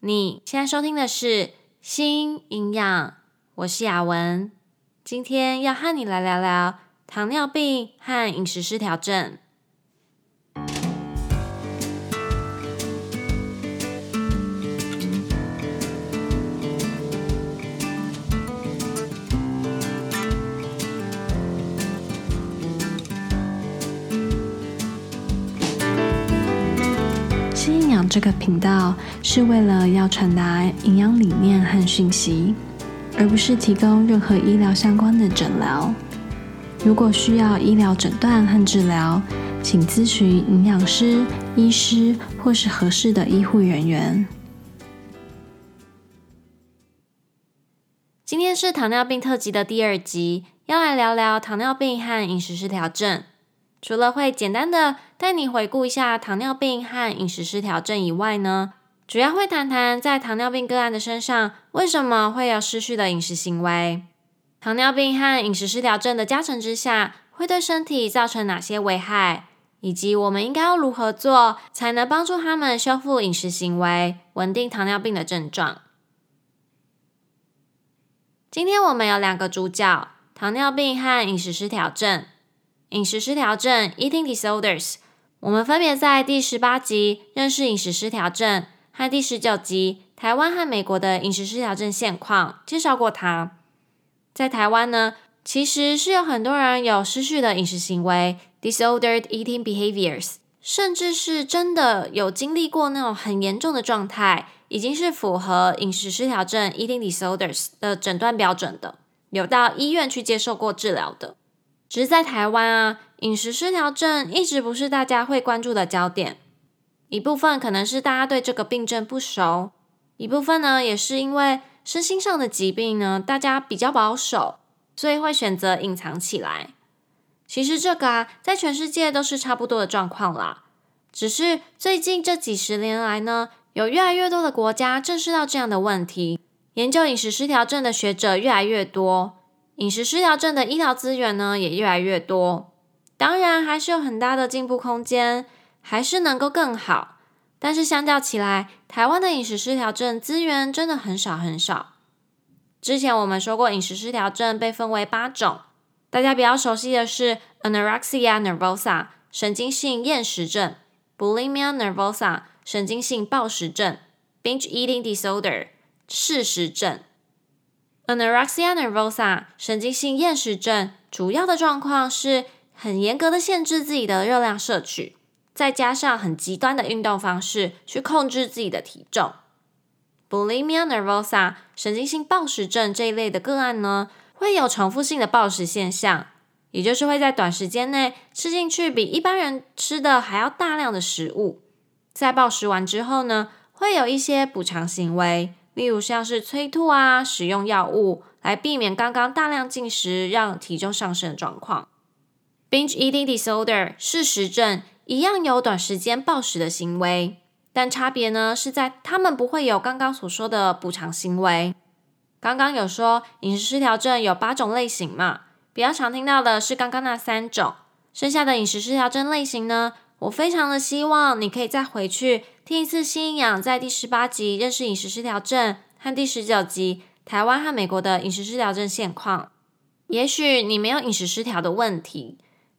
你现在收听的是《新营养》，我是雅文，今天要和你来聊聊糖尿病和饮食失调症。这个频道是为了要传达营养理念和讯息，而不是提供任何医疗相关的诊疗。如果需要医疗诊断和治疗，请咨询营养师、医师或是合适的医护人员。今天是糖尿病特辑的第二集，要来聊聊糖尿病和饮食失调症。除了会简单的带你回顾一下糖尿病和饮食失调症以外呢，主要会谈谈在糖尿病个案的身上为什么会有失序的饮食行为，糖尿病和饮食失调症的加成之下会对身体造成哪些危害，以及我们应该要如何做才能帮助他们修复饮食行为，稳定糖尿病的症状。今天我们有两个主角：糖尿病和饮食失调症。饮食失调症 （Eating Disorders），我们分别在第十八集认识饮食失调症和第十九集台湾和美国的饮食失调症现况介绍过它。在台湾呢，其实是有很多人有失序的饮食行为 （Disordered Eating Behaviors），甚至是真的有经历过那种很严重的状态，已经是符合饮食失调症 （Eating Disorders） 的诊断标准的，有到医院去接受过治疗的。只是在台湾啊，饮食失调症一直不是大家会关注的焦点。一部分可能是大家对这个病症不熟，一部分呢也是因为身心上的疾病呢，大家比较保守，所以会选择隐藏起来。其实这个啊，在全世界都是差不多的状况啦。只是最近这几十年来呢，有越来越多的国家正视到这样的问题，研究饮食失调症的学者越来越多。饮食失调症的医疗资源呢，也越来越多，当然还是有很大的进步空间，还是能够更好。但是相较起来，台湾的饮食失调症资源真的很少很少。之前我们说过，饮食失调症被分为八种，大家比较熟悉的是 anorexia nervosa 神经性厌食症，bulimia nervosa 神经性暴食症，binge eating disorder 嗜食症。Anorexia nervosa 神经性厌食症主要的状况是很严格的限制自己的热量摄取，再加上很极端的运动方式去控制自己的体重。Bulimia nervosa 神经性暴食症这一类的个案呢，会有重复性的暴食现象，也就是会在短时间内吃进去比一般人吃的还要大量的食物，在暴食完之后呢，会有一些补偿行为。例如像是催吐啊，使用药物来避免刚刚大量进食让体重上升的状况。Binge eating disorder 嗜食症一样有短时间暴食的行为，但差别呢是在他们不会有刚刚所说的补偿行为。刚刚有说饮食失调症有八种类型嘛，比较常听到的是刚刚那三种，剩下的饮食失调症类型呢，我非常的希望你可以再回去。听一次新营养在第十八集认识饮食失调症和第十九集台湾和美国的饮食失调症现况。也许你没有饮食失调的问题，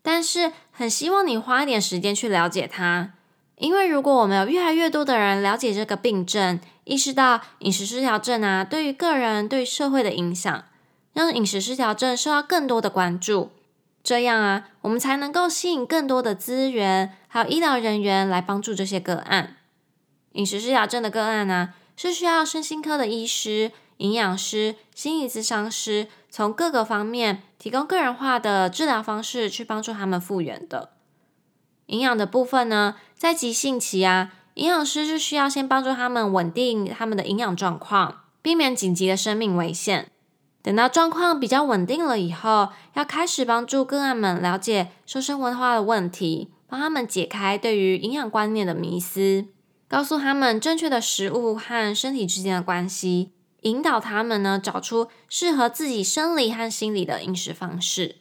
但是很希望你花一点时间去了解它。因为如果我们有越来越多的人了解这个病症，意识到饮食失调症啊对于个人对社会的影响，让饮食失调症受到更多的关注，这样啊我们才能够吸引更多的资源还有医疗人员来帮助这些个案。饮食失调症的个案呢、是需要身心科的医师、营养师、心理咨商师，从各个方面提供个人化的治疗方式，去帮助他们复原的。营养的部分呢，在急性期啊，营养师是需要先帮助他们稳定他们的营养状况，避免紧急的生命危险。等到状况比较稳定了以后，要开始帮助个案们了解瘦身文化的问题，帮他们解开对于营养观念的迷思。告诉他们正确的食物和身体之间的关系，引导他们呢找出适合自己生理和心理的饮食方式。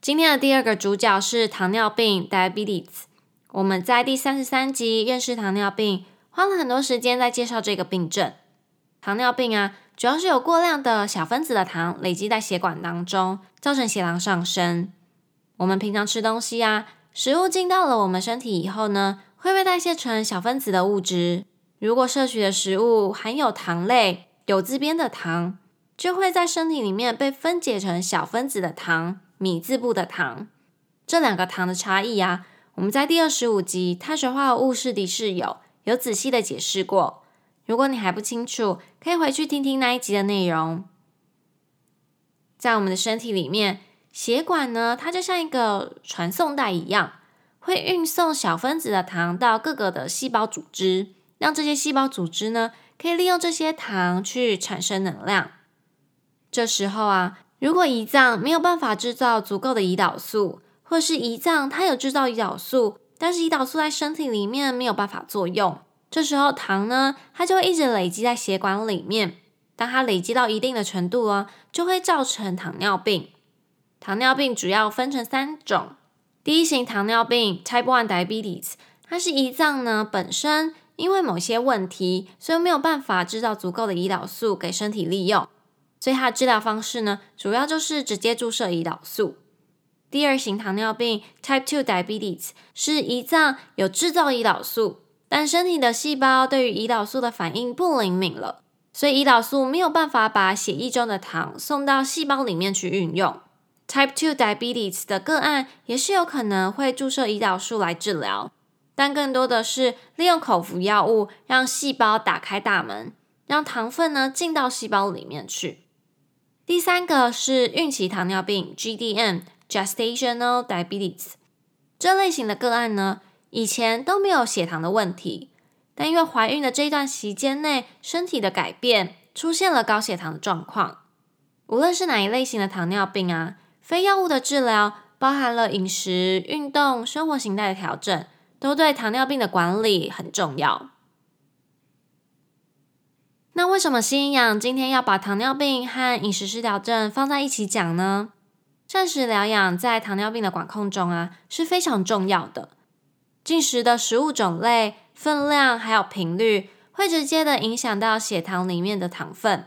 今天的第二个主角是糖尿病 （diabetes）。我们在第三十三集认识糖尿病，花了很多时间在介绍这个病症。糖尿病啊，主要是有过量的小分子的糖累积在血管当中，造成血糖上升。我们平常吃东西啊，食物进到了我们身体以后呢，会被代谢成小分子的物质。如果摄取的食物含有糖类、有字边的糖，就会在身体里面被分解成小分子的糖、米字部的糖。这两个糖的差异啊，我们在第二十五集《碳水化合物是敌是友》有仔细的解释过。如果你还不清楚，可以回去听听那一集的内容。在我们的身体里面，血管呢，它就像一个传送带一样，会运送小分子的糖到各个的细胞组织。让这些细胞组织呢，可以利用这些糖去产生能量。这时候啊，如果胰脏没有办法制造足够的胰岛素，或是胰脏它有制造胰岛素，但是胰岛素在身体里面没有办法作用，这时候糖呢，它就会一直累积在血管里面。当它累积到一定的程度啊，就会造成糖尿病。糖尿病主要分成三种，第一型糖尿病 （Type One Diabetes），它是胰脏呢本身。因为某些问题，所以没有办法制造足够的胰岛素给身体利用，所以它的治疗方式呢，主要就是直接注射胰岛素。第二型糖尿病 （Type Two Diabetes） 是胰脏有制造胰岛素，但身体的细胞对于胰岛素的反应不灵敏了，所以胰岛素没有办法把血液中的糖送到细胞里面去运用。Type Two Diabetes 的个案也是有可能会注射胰岛素来治疗。但更多的是利用口服药物让细胞打开大门，让糖分呢进到细胞里面去。第三个是孕期糖尿病 （GDM，Gestational Diabetes）。这类型的个案呢，以前都没有血糖的问题，但因为怀孕的这一段期间内，身体的改变出现了高血糖的状况。无论是哪一类型的糖尿病啊，非药物的治疗包含了饮食、运动、生活形态的调整。都对糖尿病的管理很重要。那为什么新氧今天要把糖尿病和饮食失调症放在一起讲呢？膳食疗养在糖尿病的管控中啊是非常重要的。进食的食物种类、分量还有频率，会直接的影响到血糖里面的糖分。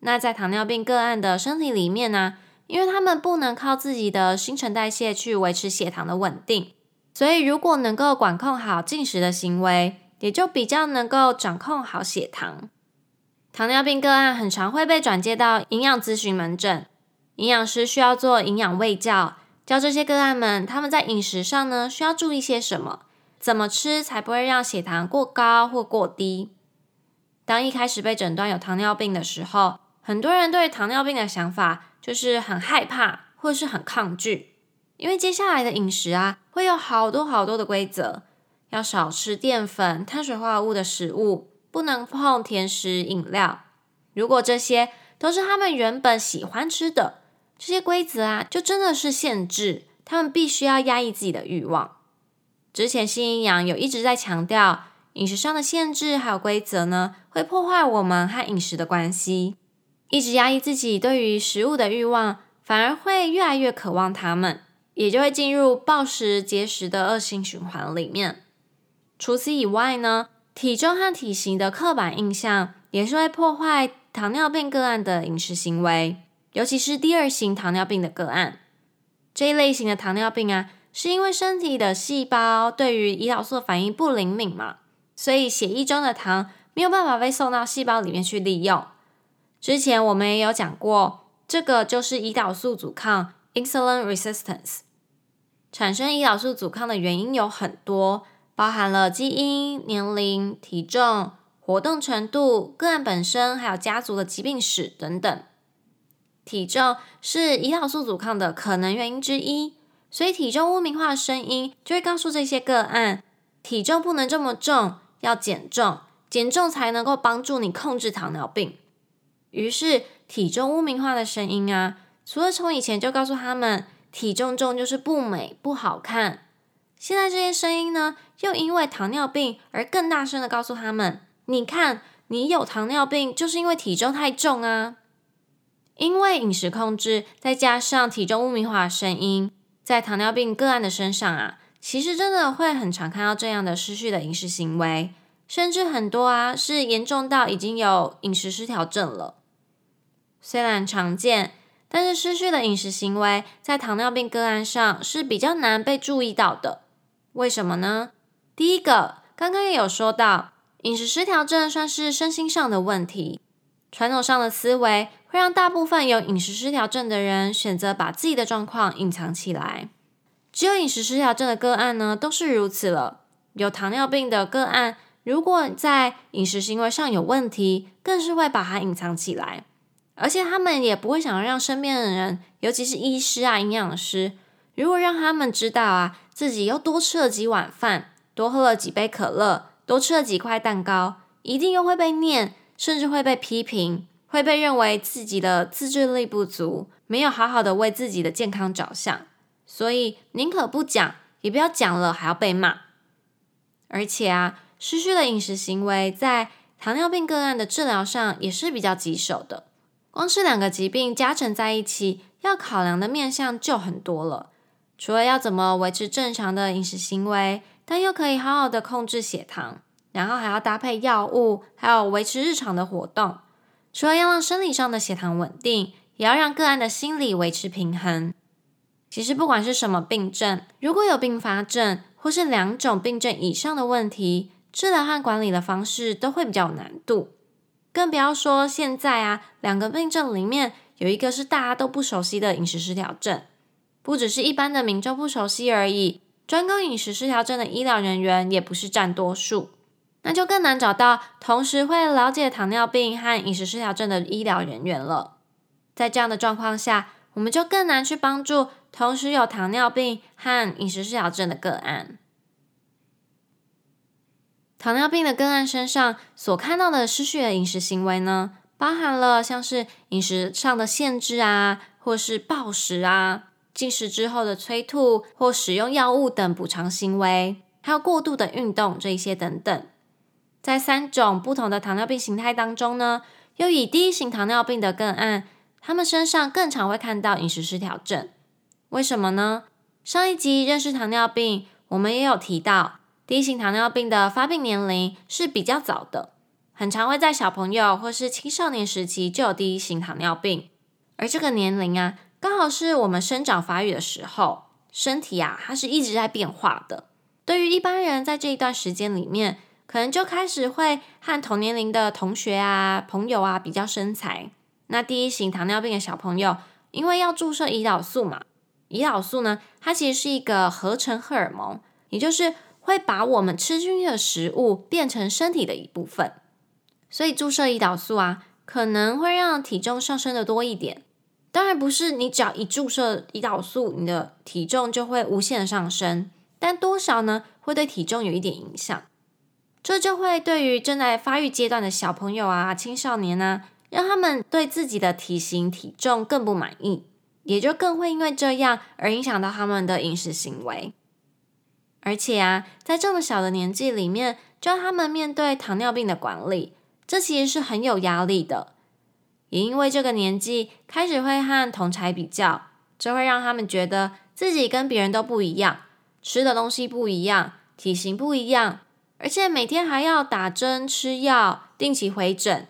那在糖尿病个案的身体里面呢，因为他们不能靠自己的新陈代谢去维持血糖的稳定。所以，如果能够管控好进食的行为，也就比较能够掌控好血糖。糖尿病个案很常会被转介到营养咨询门诊，营养师需要做营养卫教，教这些个案们他们在饮食上呢需要注意些什么，怎么吃才不会让血糖过高或过低。当一开始被诊断有糖尿病的时候，很多人对糖尿病的想法就是很害怕或是很抗拒。因为接下来的饮食啊，会有好多好多的规则，要少吃淀粉、碳水化合物的食物，不能碰甜食、饮料。如果这些都是他们原本喜欢吃的，这些规则啊，就真的是限制，他们必须要压抑自己的欲望。之前新营养有一直在强调，饮食上的限制还有规则呢，会破坏我们和饮食的关系。一直压抑自己对于食物的欲望，反而会越来越渴望它们。也就会进入暴食、节食的恶性循环里面。除此以外呢，体重和体型的刻板印象也是会破坏糖尿病个案的饮食行为，尤其是第二型糖尿病的个案。这一类型的糖尿病啊，是因为身体的细胞对于胰岛素反应不灵敏嘛，所以血液中的糖没有办法被送到细胞里面去利用。之前我们也有讲过，这个就是胰岛素阻抗。Insulin resistance 产生胰岛素阻抗的原因有很多，包含了基因、年龄、体重、活动程度、个案本身，还有家族的疾病史等等。体重是胰岛素阻抗的可能原因之一，所以体重污名化的声音就会告诉这些个案，体重不能这么重，要减重，减重才能够帮助你控制糖尿病。于是体重污名化的声音啊。除了从以前就告诉他们体重重就是不美不好看，现在这些声音呢，又因为糖尿病而更大声的告诉他们：你看，你有糖尿病就是因为体重太重啊！因为饮食控制，再加上体重污名化的声音，在糖尿病个案的身上啊，其实真的会很常看到这样的失序的饮食行为，甚至很多啊是严重到已经有饮食失调症了。虽然常见，但是失序的饮食行为在糖尿病个案上是比较难被注意到的。为什么呢？第一个，刚刚也有说到，饮食失调症算是身心上的问题，传统上的思维会让大部分有饮食失调症的人选择把自己的状况隐藏起来。只有饮食失调症的个案呢，都是如此了。有糖尿病的个案，如果在饮食行为上有问题，更是会把它隐藏起来，而且他们也不会想让身边的人，尤其是医师啊、营养师，如果让他们知道啊，自己又多吃了几碗饭，多喝了几杯可乐，多吃了几块蛋糕，一定又会被念，甚至会被批评，会被认为自己的自制力不足，没有好好的为自己的健康着想。所以宁可不讲，也不要讲了，还要被骂。而且啊，失序的饮食行为在糖尿病个案的治疗上也是比较棘手的。光是两个疾病加成在一起，要考量的面向就很多了。除了要怎么维持正常的饮食行为，但又可以好好的控制血糖，然后还要搭配药物，还有维持日常的活动。除了要让生理上的血糖稳定，也要让个案的心理维持平衡。其实不管是什么病症，如果有并发症或是两种病症以上的问题，治疗和管理的方式都会比较有难度。更不要说现在啊，两个病症里面有一个是大家都不熟悉的饮食失调症，不只是一般的民众不熟悉而已，专攻饮食失调症的医疗人员也不是占多数，那就更难找到同时会了解糖尿病和饮食失调症的医疗人员了。在这样的状况下，我们就更难去帮助同时有糖尿病和饮食失调症的个案。糖尿病的个案身上所看到的失序的饮食行为呢，包含了像是饮食上的限制啊，或是暴食啊，进食之后的催吐或使用药物等补偿行为，还有过度的运动这一些等等。在三种不同的糖尿病形态当中呢，又以第一型糖尿病的个案。他们身上更常会看到饮食失调症，为什么呢？上一集认识糖尿病，我们也有提到，第一型糖尿病的发病年龄是比较早的，很常会在小朋友或是青少年时期就有第一型糖尿病，而这个年龄啊，刚好是我们生长发育的时候，身体啊，它是一直在变化的。对于一般人，在这一段时间里面，可能就开始会和同年龄的同学啊、朋友啊比较身材。那第一型糖尿病的小朋友，因为要注射胰岛素嘛，胰岛素呢，它其实是一个合成荷尔蒙，也就是会把我们吃进去的食物变成身体的一部分。所以注射胰岛素啊，可能会让体重上升的多一点。当然不是你只要一注射胰岛素，你的体重就会无限上升，但多少呢，会对体重有一点影响。这就会对于正在发育阶段的小朋友啊、青少年呢。让他们对自己的体型体重更不满意，也就更会因为这样而影响到他们的饮食行为。而且啊，在这么小的年纪里面，就让他们面对糖尿病的管理，这其实是很有压力的。也因为这个年纪开始会和同侪比较，这会让他们觉得自己跟别人都不一样，吃的东西不一样，体型不一样，而且每天还要打针吃药，定期回诊。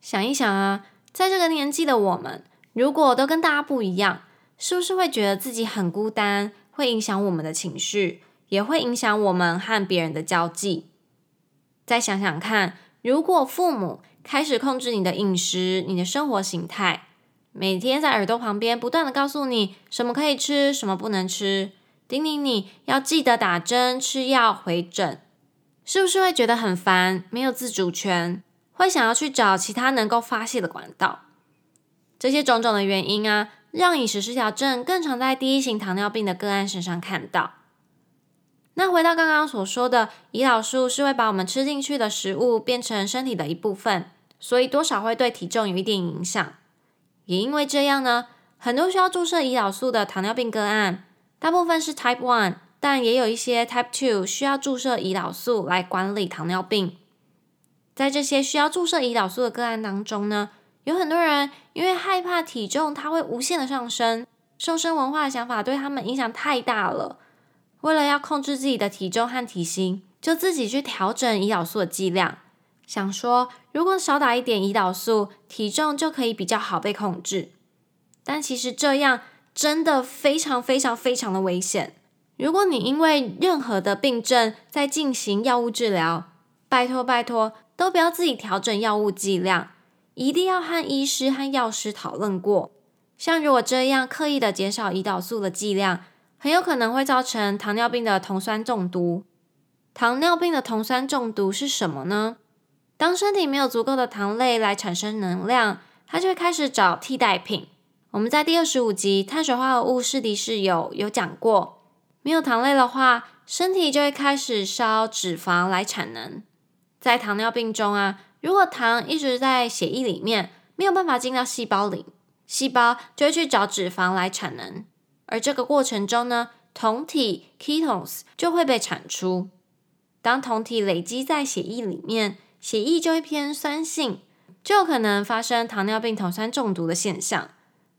想一想啊，在这个年纪的我们，如果都跟大家不一样，是不是会觉得自己很孤单？会影响我们的情绪，也会影响我们和别人的交际。再想想看，如果父母开始控制你的饮食、你的生活形态，每天在耳朵旁边不断的告诉你什么可以吃，什么不能吃，叮咛你要记得打针、吃药、回诊，是不是会觉得很烦？没有自主权？会想要去找其他能够发泄的管道，这些种种的原因啊，让饮食失调症更常在第一型糖尿病的个案身上看到。那回到刚刚所说的，胰岛素是会把我们吃进去的食物变成身体的一部分，所以多少会对体重有一点影响。也因为这样呢，很多需要注射胰岛素的糖尿病个案，大部分是 Type One，但也有一些 Type Two 需要注射胰岛素来管理糖尿病。在这些需要注射胰岛素的个案当中呢，有很多人因为害怕体重它会无限的上升，瘦身文化的想法对他们影响太大了。为了要控制自己的体重和体型，就自己去调整胰岛素的剂量，想说如果少打一点胰岛素，体重就可以比较好被控制。但其实这样真的非常非常非常的危险。如果你因为任何的病症在进行药物治疗，拜托拜托，都不要自己调整药物剂量，一定要和医师和药师讨论过。像如果这样刻意的减少胰岛素的剂量，很有可能会造成糖尿病的酮酸中毒。糖尿病的酮酸中毒是什么呢？当身体没有足够的糖类来产生能量，它就会开始找替代品。我们在第二十五集碳水化合物是敌是友有讲过，没有糖类的话，身体就会开始烧脂肪来产能。在糖尿病中啊，如果糖一直在血液里面，没有办法进到细胞里。细胞就会去找脂肪来产能，而这个过程中呢，酮体 ketones 就会被产出。当酮体累积在血液里面，血液就会偏酸性，就有可能发生糖尿病酮酸中毒的现象。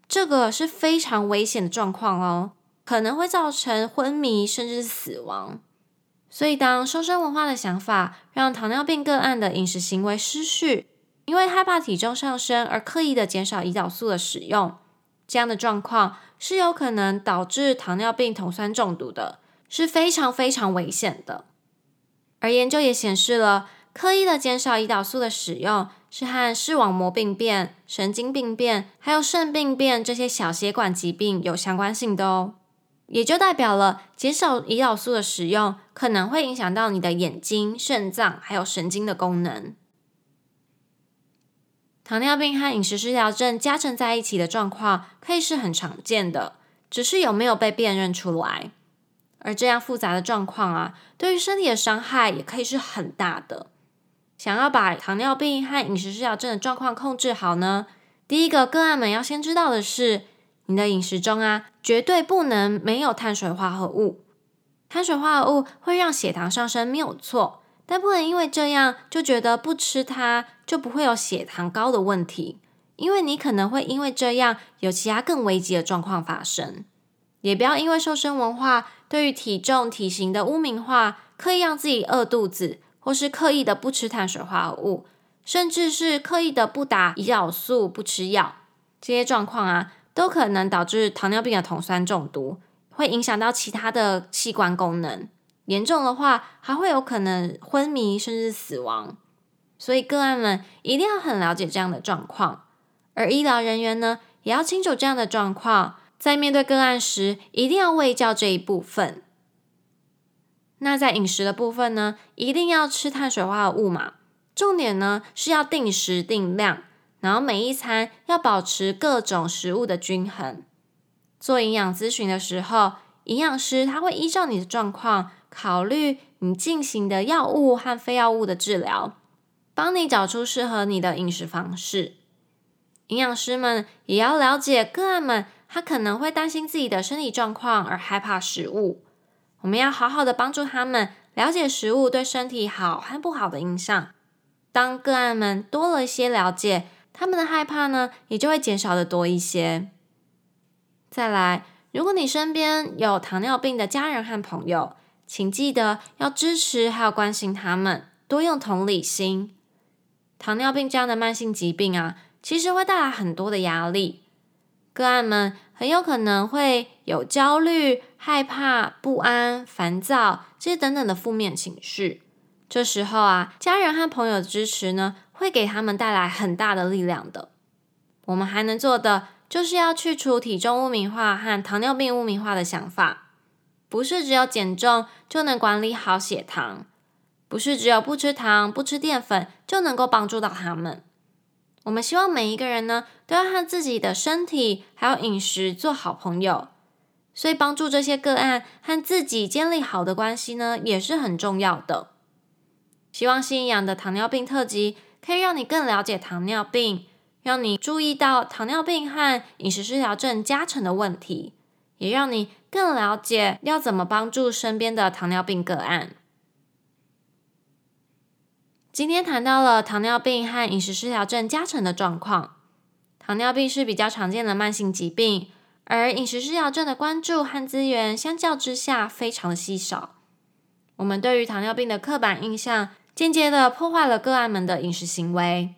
这个是非常危险的状况哦，可能会造成昏迷甚至死亡。所以，当瘦身文化的想法让糖尿病个案的饮食行为失序。因为害怕体重上升而刻意的减少胰岛素的使用，这样的状况是有可能导致糖尿病酮酸中毒的，是非常非常危险的。而研究也显示了，刻意的减少胰岛素的使用是和视网膜病变、神经病变还有肾病变这些小血管疾病有相关性的哦。也就代表了减少胰岛素的使用可能会影响到你的眼睛、肾脏还有神经的功能。糖尿病和饮食失调症加成在一起的状况，可以是很常见的，只是有没有被辨认出来。而这样复杂的状况啊，对于身体的伤害也可以是很大的。想要把糖尿病和饮食失调症的状况控制好呢，第一个个案们要先知道的是，你的饮食中啊，绝对不能没有碳水化合物。碳水化合物会让血糖上升，没有错。但不能因为这样就觉得不吃它就不会有血糖高的问题，因为你可能会因为这样有其他更危急的状况发生。也不要因为瘦身文化对于体重体型的污名化，刻意让自己饿肚子，或是刻意的不吃碳水化合物，甚至是刻意的不打胰岛素、不吃药，这些状况啊，都可能导致糖尿病的酮酸中毒，会影响到其他的器官功能。严重的话，还会有可能昏迷甚至死亡。所以个案们一定要很了解这样的状况，而医疗人员呢，也要清楚这样的状况，在面对个案时，一定要喂教这一部分。那在饮食的部分呢，一定要吃碳水化合物嘛，重点呢是要定时定量，然后每一餐要保持各种食物的均衡。做营养咨询的时候，营养师他会依照你的状况。考虑你进行的药物和非药物的治疗，帮你找出适合你的饮食方式。营养师们也要了解个案们，他可能会担心自己的身体状况而害怕食物。我们要好好的帮助他们了解食物对身体好和不好的影响。当个案们多了一些了解，他们的害怕呢，也就会减少的多一些。再来，如果你身边有糖尿病的家人和朋友，请记得要支持还有关心他们，多用同理心。糖尿病这样的慢性疾病啊，其实会带来很多的压力。个案们很有可能会有焦虑、害怕、不安、烦躁这些等等的负面情绪。这时候啊，家人和朋友的支持呢，会给他们带来很大的力量的。我们还能做的，就是要去除体重污名化和糖尿病污名化的想法。不是只有减重就能管理好血糖，不是只有不吃糖、不吃淀粉就能够帮助到他们。我们希望每一个人呢，都要和自己的身体还有饮食做好朋友，所以帮助这些个案和自己建立好的关系呢，也是很重要的。希望新营养的糖尿病特辑可以让你更了解糖尿病，让你注意到糖尿病和饮食失调症加成的问题。也让你更了解要怎么帮助身边的糖尿病个案。今天谈到了糖尿病和饮食失调症加成的状况。糖尿病是比较常见的慢性疾病，而饮食失调症的关注和资源相较之下非常的稀少。我们对于糖尿病的刻板印象，间接的破坏了个案们的饮食行为。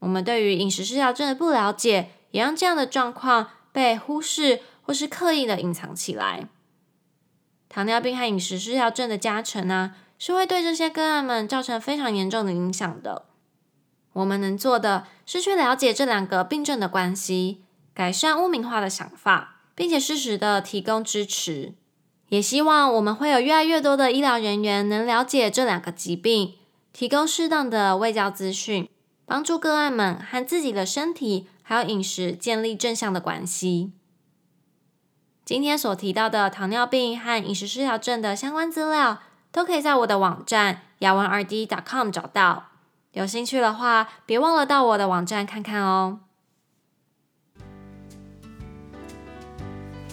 我们对于饮食失调症的不了解，也让这样的状况被忽视或是刻意的隐藏起来。糖尿病和饮食失调症的加成呢，是会对这些个案们造成非常严重的影响的。我们能做的是去了解这两个病症的关系，改善污名化的想法，并且适时的提供支持。也希望我们会有越来越多的医疗人员能了解这两个疾病，提供适当的卫教资讯，帮助个案们和自己的身体还有饮食建立正向的关系。今天所提到的糖尿病和饮食失调症的相关资料，都可以在我的网站雅文 RD.com 找到。有兴趣的话，别忘了到我的网站看看哦。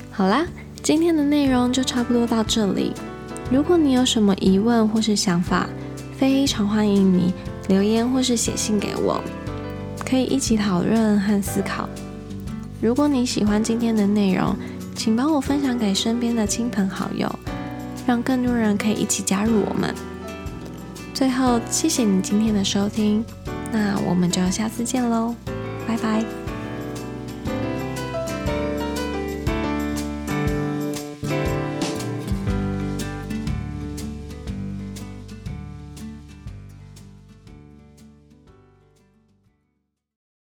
好啦。今天的内容就差不多到这里。如果你有什么疑问或是想法，非常欢迎你留言或是写信给我，可以一起讨论和思考。如果你喜欢今天的内容，请帮我分享给身边的亲朋好友，让更多人可以一起加入我们。最后，谢谢你今天的收听，那我们就下次见喽，拜拜。